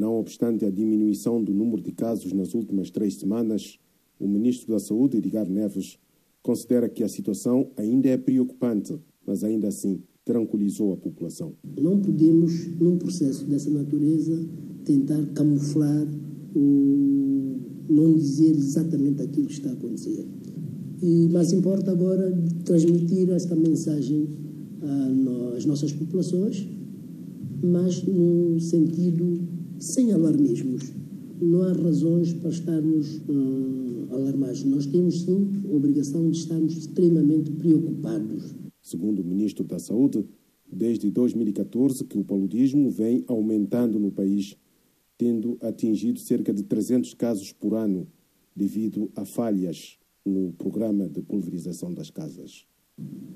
Não obstante a diminuição do número de casos nas últimas três semanas, o ministro da Saúde, Edgar Neves, considera que a situação ainda é preocupante, mas ainda assim tranquilizou a população. Não podemos, num processo dessa natureza, tentar camuflar ou não dizer exatamente aquilo que está a acontecer. E, mas importa agora transmitir esta mensagem às nossas populações, mas no sentido sem alarmismos. Não há razões para estarmos hum, alarmados. Nós temos, sim, a obrigação de estarmos extremamente preocupados. Segundo o Ministro da Saúde, desde 2014 que o paludismo vem aumentando no país, tendo atingido cerca de 300 casos por ano devido a falhas no programa de pulverização das casas.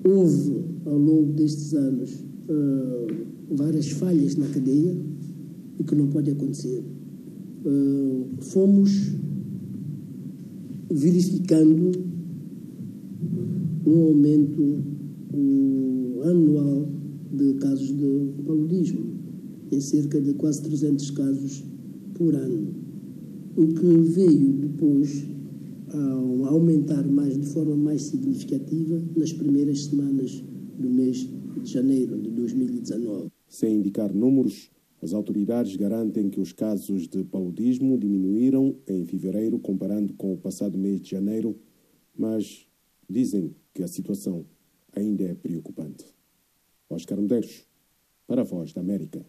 Houve, ao longo destes anos, uh, várias falhas na cadeia, o que não pode acontecer. Uh, fomos verificando um aumento um, anual de casos de paludismo, em cerca de quase 300 casos por ano, o que veio depois a aumentar mais de forma mais significativa nas primeiras semanas do mês de janeiro de 2019. Sem indicar números, as autoridades garantem que os casos de paludismo diminuíram em fevereiro comparando com o passado mês de janeiro, mas dizem que a situação ainda é preocupante. Oscar Medeiros, para a Voz da América.